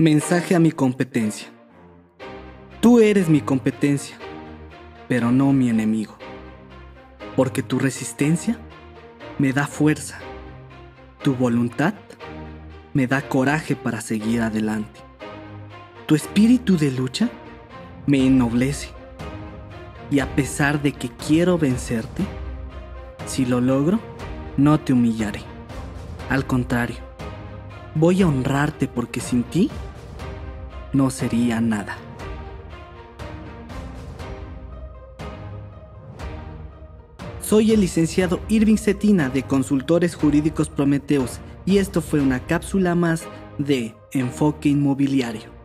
Mensaje a mi competencia. Tú eres mi competencia, pero no mi enemigo. Porque tu resistencia me da fuerza. Tu voluntad me da coraje para seguir adelante. Tu espíritu de lucha me ennoblece. Y a pesar de que quiero vencerte, si lo logro, no te humillaré. Al contrario, voy a honrarte porque sin ti no sería nada. Soy el licenciado Irving Cetina de Consultores Jurídicos Prometeos y esto fue una cápsula más de Enfoque Inmobiliario.